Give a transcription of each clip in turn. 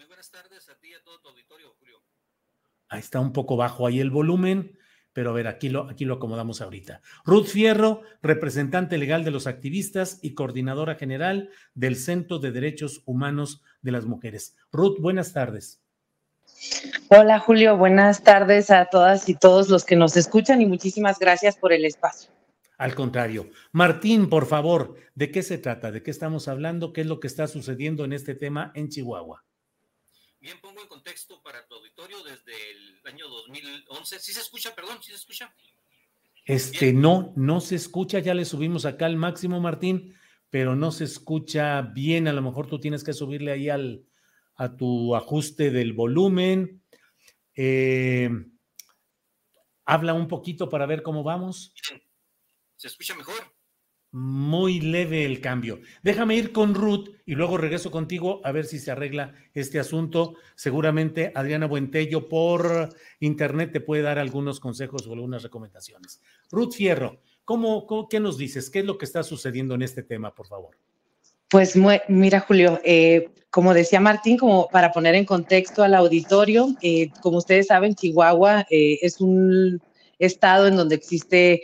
Muy buenas tardes a ti y a todo tu auditorio, Julio. Ahí está un poco bajo ahí el volumen, pero a ver, aquí lo, aquí lo acomodamos ahorita. Ruth Fierro, representante legal de los activistas y coordinadora general del Centro de Derechos Humanos de las Mujeres. Ruth, buenas tardes. Hola Julio, buenas tardes a todas y todos los que nos escuchan y muchísimas gracias por el espacio. Al contrario. Martín, por favor, ¿de qué se trata? ¿De qué estamos hablando? ¿Qué es lo que está sucediendo en este tema en Chihuahua? Bien, pongo en contexto para tu auditorio desde el año 2011. ¿Sí se escucha? Perdón, ¿sí se escucha? Este, bien. no, no se escucha. Ya le subimos acá al máximo, Martín, pero no se escucha bien. A lo mejor tú tienes que subirle ahí al, a tu ajuste del volumen. Eh, habla un poquito para ver cómo vamos. Bien. ¿Se escucha mejor? Muy leve el cambio. Déjame ir con Ruth y luego regreso contigo a ver si se arregla este asunto. Seguramente Adriana Buentello por internet te puede dar algunos consejos o algunas recomendaciones. Ruth Fierro, ¿cómo, qué nos dices? ¿Qué es lo que está sucediendo en este tema, por favor? Pues mira, Julio, eh, como decía Martín, como para poner en contexto al auditorio, eh, como ustedes saben, Chihuahua eh, es un estado en donde existe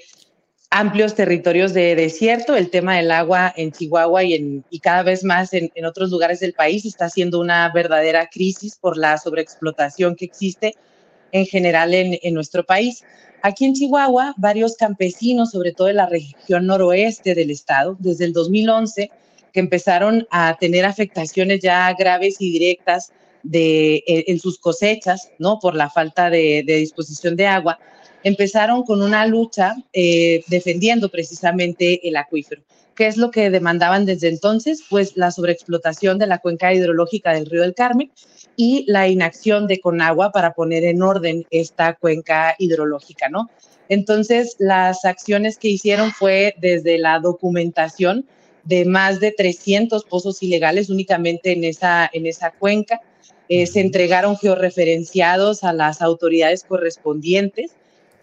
amplios territorios de desierto. El tema del agua en Chihuahua y, en, y cada vez más en, en, otros lugares del país está siendo una verdadera crisis por la sobreexplotación que existe en general en, en nuestro país. Aquí en Chihuahua, varios campesinos, sobre todo en la región noroeste del estado, desde el 2011, que empezaron a tener afectaciones ya graves y directas de, en, sus cosechas, ¿no? Por la falta de disposición de agua, empezaron con una lucha eh, defendiendo precisamente el acuífero. ¿Qué es lo que demandaban desde entonces? Pues la sobreexplotación de la cuenca hidrológica del río del Carmen y la inacción de Conagua para poner en orden esta cuenca hidrológica, ¿no? Entonces, las acciones que hicieron fue desde la documentación de más de 300 pozos ilegales únicamente en esa, en esa cuenca. Eh, se entregaron georreferenciados a las autoridades correspondientes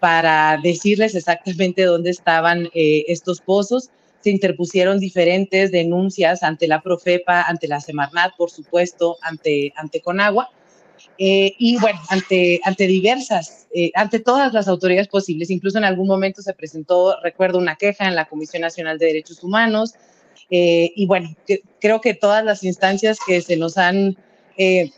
para decirles exactamente dónde estaban eh, estos pozos. Se interpusieron diferentes denuncias ante la Profepa, ante la Semarnat, por supuesto, ante, ante Conagua. Eh, y bueno, ante, ante diversas, eh, ante todas las autoridades posibles, incluso en algún momento se presentó, recuerdo, una queja en la Comisión Nacional de Derechos Humanos, eh, y bueno, que, creo que todas las instancias que se nos han eh,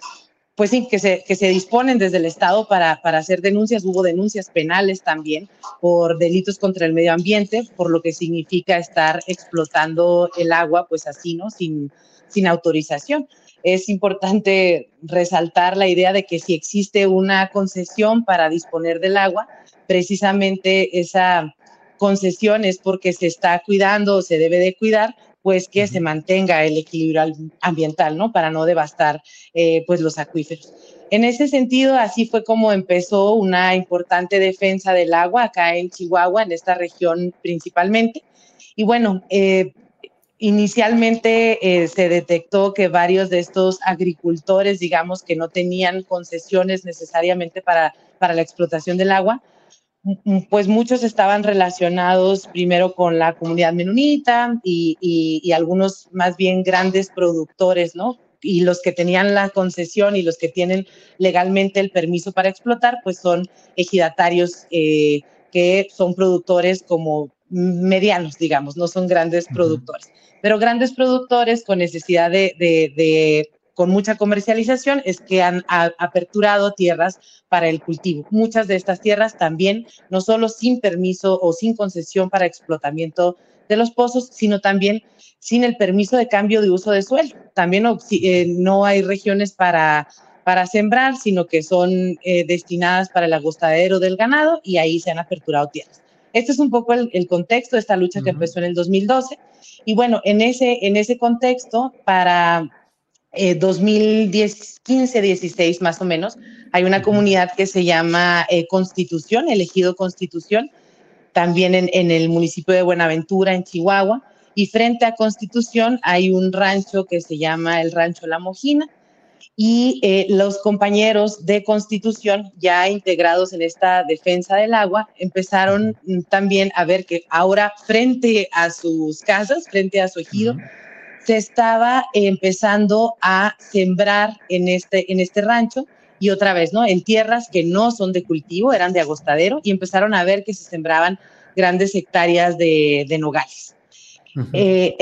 pues sí, que se, que se disponen desde el Estado para, para hacer denuncias. Hubo denuncias penales también por delitos contra el medio ambiente, por lo que significa estar explotando el agua, pues así, ¿no? Sin, sin autorización. Es importante resaltar la idea de que si existe una concesión para disponer del agua, precisamente esa concesión es porque se está cuidando o se debe de cuidar pues que se mantenga el equilibrio ambiental, ¿no? Para no devastar, eh, pues, los acuíferos. En ese sentido, así fue como empezó una importante defensa del agua acá en Chihuahua, en esta región principalmente. Y bueno, eh, inicialmente eh, se detectó que varios de estos agricultores, digamos, que no tenían concesiones necesariamente para, para la explotación del agua, pues muchos estaban relacionados primero con la comunidad menonita y, y, y, algunos más bien grandes productores, ¿no? y los que tenían la concesión y los que tienen legalmente el permiso para explotar, pues son ejidatarios eh, que son productores como medianos, digamos, no son grandes productores, pero grandes productores con necesidad de, de, con mucha comercialización es que han aperturado tierras para el cultivo. Muchas de estas tierras también, no solo sin permiso o sin concesión para explotamiento de los pozos, sino también sin el permiso de cambio de uso de suelo. También eh, no hay regiones para, para sembrar, sino que son eh, destinadas para el agostadero del ganado y ahí se han aperturado tierras. Este es un poco el, contexto de esta lucha que empezó en el 2012. Y bueno, en ese, en ese contexto, para 2015, eh, 16 más o menos, hay una comunidad que se llama Constitución, elegido Constitución, también en, el municipio de Buenaventura, en Chihuahua. Y frente a Constitución hay un rancho que se llama el Rancho La Mojina. Y eh, los compañeros de Constitución, ya integrados en esta defensa del agua, empezaron también a ver que ahora frente a sus casas, frente a su ejido, se estaba empezando a sembrar en este, en este rancho y otra vez, ¿no? En tierras que no son de cultivo, eran de agostadero y empezaron a ver que se sembraban grandes hectáreas de, nogales. Eh,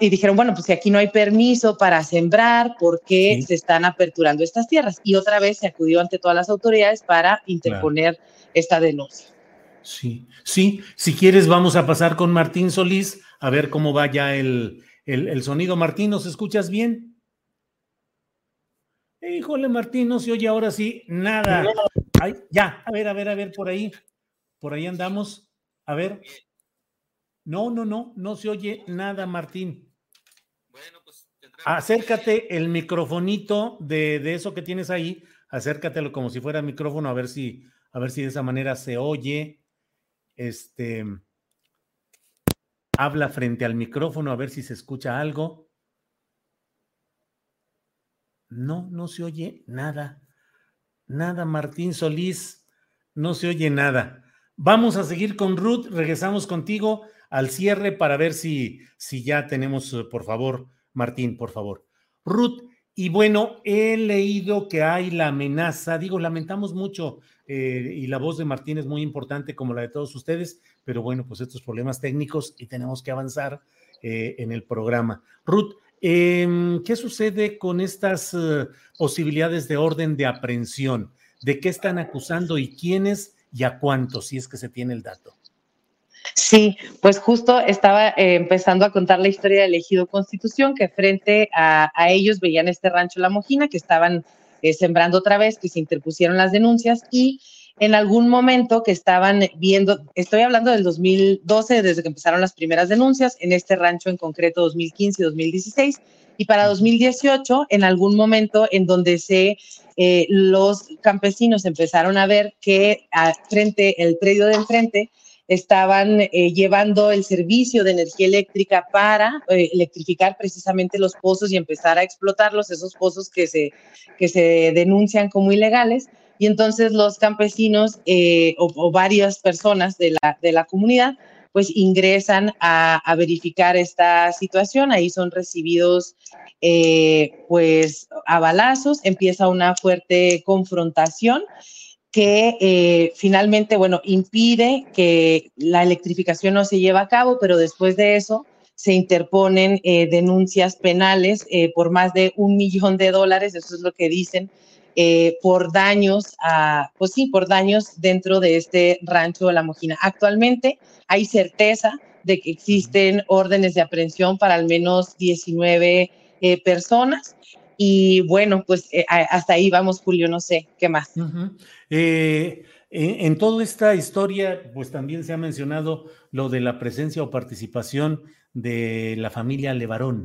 y dijeron, bueno, pues si aquí no hay permiso para sembrar, ¿por qué se están aperturando estas tierras? Y otra vez se acudió ante todas las autoridades para interponer esta denuncia. Sí, sí, si quieres vamos a pasar con Martín Solís a ver cómo va ya el, el sonido. Martín, ¿nos escuchas bien? Híjole, Martín, no se oye ahora sí nada. Ay, ya, a ver, a ver, a ver, por ahí. Por ahí andamos. A ver. No, no, no, no se oye nada, Martín. Bueno, pues. Acércate el microfonito de, de, eso que tienes ahí, acércatelo como si fuera micrófono, a ver si, a ver si de esa manera se oye. Este. Habla frente al micrófono, a ver si se escucha algo. No, no se oye nada. Nada, Martín Solís, no se oye nada. Vamos a seguir con Ruth, regresamos contigo al cierre para ver si, si ya tenemos, eh, por favor, Martín, por favor. Ruth, y bueno, he leído que hay la amenaza, digo, lamentamos mucho, eh, y la voz de Martín es muy importante como la de todos ustedes, pero bueno, pues estos problemas técnicos y tenemos que avanzar eh, en el programa. Ruth, Em, ¿Qué sucede con estas eh, posibilidades de orden de aprehensión? ¿De qué están acusando y quiénes y a cuántos, si es que se tiene el dato? Sí, pues justo estaba eh, empezando a contar la historia del elegido Constitución, que frente a, ellos veían este rancho La Mojina, que estaban eh, sembrando otra vez, que se interpusieron las denuncias y en algún momento que estaban viendo, estoy hablando del 2012, desde que empezaron las primeras denuncias, en este rancho en concreto 2015 y 2016, y para 2018, en algún momento en donde se, eh, los campesinos empezaron a ver que frente, el predio de enfrente, estaban eh, llevando el servicio de energía eléctrica para eh, electrificar precisamente los pozos y empezar a explotarlos, esos pozos que se, que se denuncian como ilegales y entonces los campesinos eh, o, varias personas de la, de la comunidad pues ingresan a, verificar esta situación, ahí son recibidos eh, pues a balazos, empieza una fuerte confrontación que eh, finalmente, bueno, impide que la electrificación no se lleve a cabo, pero después de eso se interponen denuncias penales por más de un millón de dólares, eso es lo que dicen eh, por daños, a, pues sí, por daños dentro de este rancho de la Mojina. Actualmente hay certeza de que existen órdenes de aprehensión para al menos 19 eh, personas. Y bueno, pues eh, hasta ahí vamos, Julio, no sé, ¿qué más? en, en, toda esta historia, pues también se ha mencionado lo de la presencia o participación de la familia Levarón.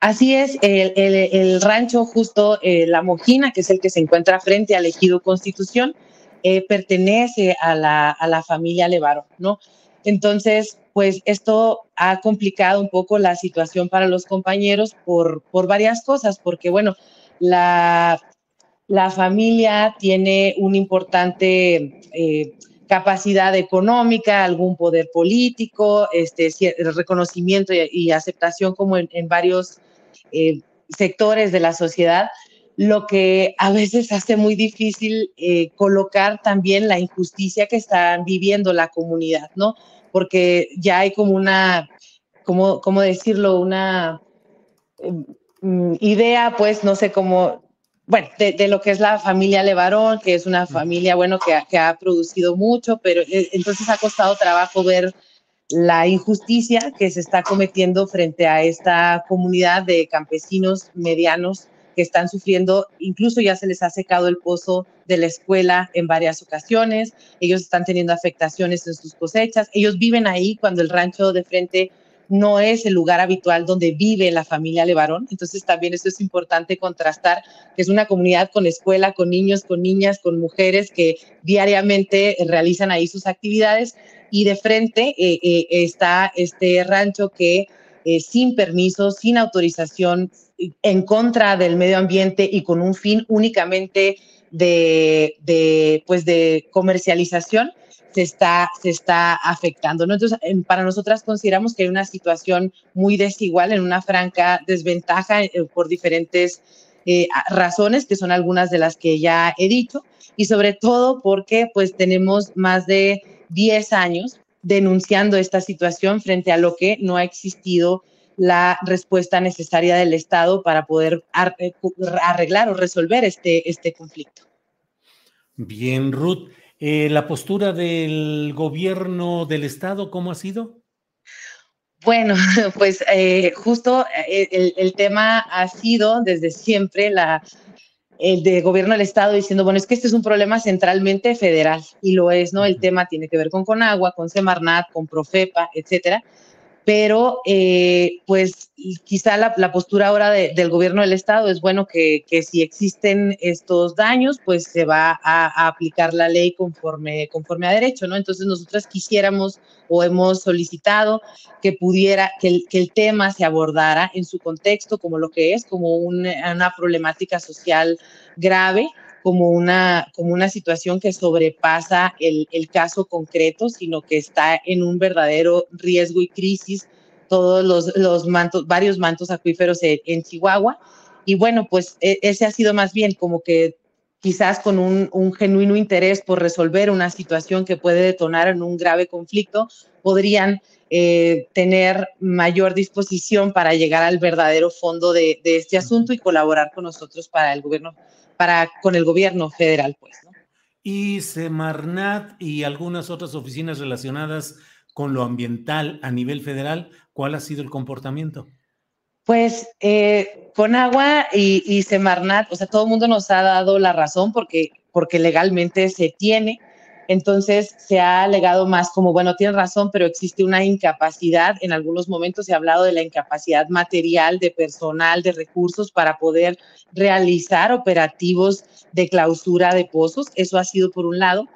Así es, el, el, rancho justo eh, La Mojina, que es el que se encuentra frente al Ejido Constitución, eh, pertenece a la, a la familia Levaro, ¿no? Entonces, pues esto ha complicado un poco la situación para los compañeros por, por varias cosas, porque bueno, la, la familia tiene una importante eh, capacidad económica, algún poder político, este, reconocimiento y, aceptación como en varios eh, sectores de la sociedad, lo que a veces hace muy difícil eh, colocar también la injusticia que están viviendo la comunidad, ¿no? Porque ya hay como una, ¿cómo, cómo decirlo? Una um, idea, pues, no sé cómo, bueno, de, de, lo que es la familia Levarón, que es una familia, bueno, que, que ha producido mucho, pero eh, entonces ha costado trabajo ver la injusticia que se está cometiendo frente a esta comunidad de campesinos medianos que están sufriendo, incluso ya se les ha secado el pozo de la escuela en varias ocasiones, ellos están teniendo afectaciones en sus cosechas, ellos viven ahí cuando el rancho de frente no es el lugar habitual donde vive la familia Levarón. Entonces también eso es importante contrastar, que es una comunidad con escuela, con niños, con niñas, con mujeres que diariamente realizan ahí sus actividades y de frente eh, eh, está este rancho que eh, sin permiso, sin autorización, en contra del medio ambiente y con un fin únicamente de, de pues de comercialización, se está, se está afectando. ¿no? Para nosotras consideramos que hay una situación muy desigual, en una franca desventaja eh, por diferentes eh, razones, que son algunas de las que ya he dicho, y sobre todo porque pues tenemos más de 10 años denunciando esta situación frente a lo que no ha existido la respuesta necesaria del Estado para poder eh, arreglar o resolver este, este conflicto. Bien, Ruth. Eh, ¿La postura del gobierno del Estado cómo ha sido? Bueno, pues eh, justo el, el, tema ha sido desde siempre la, el de gobierno del Estado diciendo, bueno, es que este es un problema centralmente federal y lo es, ¿no? El tema tiene que ver con Conagua, con Semarnat, con Profepa, etcétera pero eh, pues quizá la, postura ahora de, del gobierno del estado es bueno que, si existen estos daños, pues se va a, aplicar la ley conforme, conforme a derecho, ¿no? Entonces nosotras quisiéramos o hemos solicitado que pudiera, que el, que el tema se abordara en su contexto como lo que es, como un, una problemática social grave, como una, como una situación que sobrepasa el, el, caso concreto, sino que está en un verdadero riesgo y crisis todos los, los mantos, varios mantos acuíferos en, en Chihuahua. Y bueno, pues e, ese ha sido más bien como que quizás con un, un, genuino interés por resolver una situación que puede detonar en un grave conflicto, podrían eh, tener mayor disposición para llegar al verdadero fondo de, de, este asunto y colaborar con nosotros para el gobierno para con el gobierno federal, pues. ¿no? Y Semarnat y algunas otras oficinas relacionadas con lo ambiental a nivel federal, ¿cuál ha sido el comportamiento? Pues eh, con agua y, y, Semarnat, o sea, todo el mundo nos ha dado la razón porque, porque legalmente se tiene. Entonces se ha alegado más como, bueno, tiene razón, pero existe una incapacidad. En algunos momentos se ha hablado de la incapacidad material, de personal, de recursos para poder realizar operativos de clausura de pozos. Eso ha sido por un lado.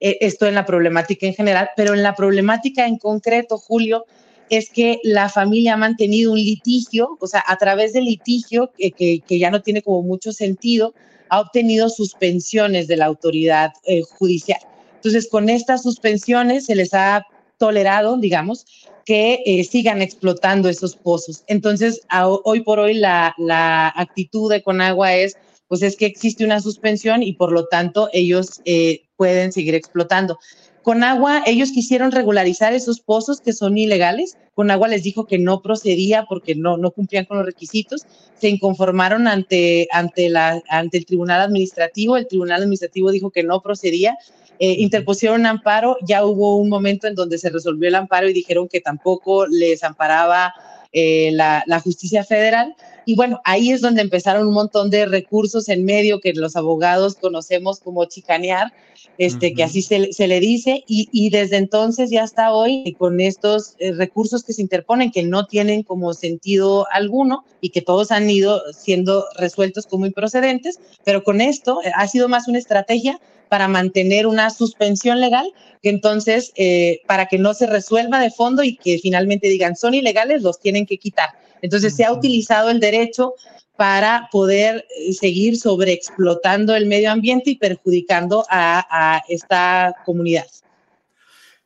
Eh, esto en la problemática en general, pero en la problemática en concreto, Julio, es que la familia ha mantenido un litigio, o sea, a través del litigio, que, que, que ya no tiene como mucho sentido, ha obtenido suspensiones de la autoridad eh, judicial. Entonces, con estas suspensiones se les ha tolerado, digamos, que eh, sigan explotando esos pozos. Entonces, a, hoy por hoy la, la, actitud de Conagua es, pues es que existe una suspensión y por lo tanto ellos eh, pueden seguir explotando. Con agua, ellos quisieron regularizar esos pozos que son ilegales. Con agua les dijo que no procedía porque no, no cumplían con los requisitos. Se inconformaron ante, ante, la, ante el tribunal administrativo. El tribunal administrativo dijo que no procedía. Eh, interpusieron amparo. Ya hubo un momento en donde se resolvió el amparo y dijeron que tampoco les amparaba eh, la, la justicia federal. Y bueno, ahí es donde empezaron un montón de recursos en medio que los abogados conocemos como chicanear, este, que así se, se, le dice, y, y, desde entonces ya hasta hoy, con estos eh, recursos que se interponen, que no tienen como sentido alguno y que todos han ido siendo resueltos como improcedentes, pero con esto eh, ha sido más una estrategia para mantener una suspensión legal, que entonces, eh, para que no se resuelva de fondo y que finalmente digan son ilegales, los tienen que quitar. Entonces, se ha utilizado el derecho para poder eh, seguir sobreexplotando el medio ambiente y perjudicando a, a esta comunidad.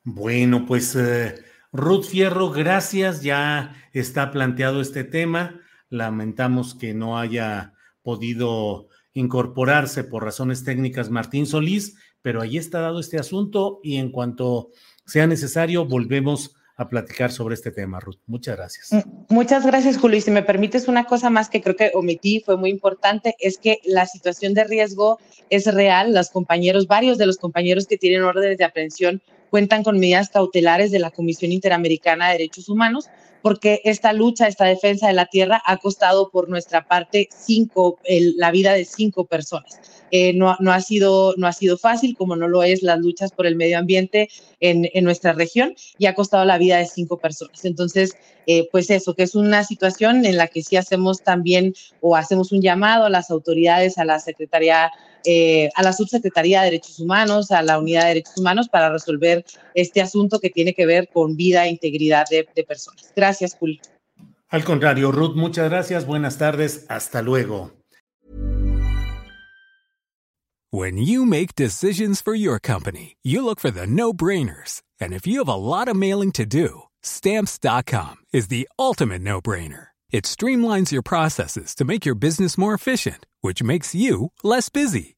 Bueno, pues eh, Ruth Fierro, gracias. Ya está planteado este tema. Lamentamos que no haya podido incorporarse por razones técnicas Martín Solís, pero ahí está dado este asunto y en cuanto sea necesario volvemos a platicar sobre este tema, Ruth. Muchas gracias. Muchas gracias, Julio. Y si me permites una cosa más que creo que omití, fue muy importante, es que la situación de riesgo es real. Los compañeros, varios de los compañeros que tienen órdenes de aprehensión cuentan con medidas cautelares de la Comisión Interamericana de Derechos Humanos, porque esta lucha, esta defensa de la tierra ha costado por nuestra parte cinco, el, la vida de cinco personas. Eh, no, no, ha sido, no ha sido fácil, como no lo es las luchas por el medio ambiente en, en nuestra región, y ha costado la vida de cinco personas. Entonces, eh, pues eso, que es una situación en la que sí hacemos también o hacemos un llamado a las autoridades, a la Secretaría eh, a la Subsecretaría de Derechos Humanos, a la Unidad de Derechos Humanos para resolver este asunto que tiene que ver con vida e integridad de, de personas. Gracias, Julio. Al contrario, Ruth, muchas gracias. Buenas tardes. Hasta luego. When you make decisions for your company, you look for the no-brainers. And if you have a lot of mailing to do, stamps.com is the ultimate no-brainer. It streamlines your processes to make your business more efficient, which makes you less busy.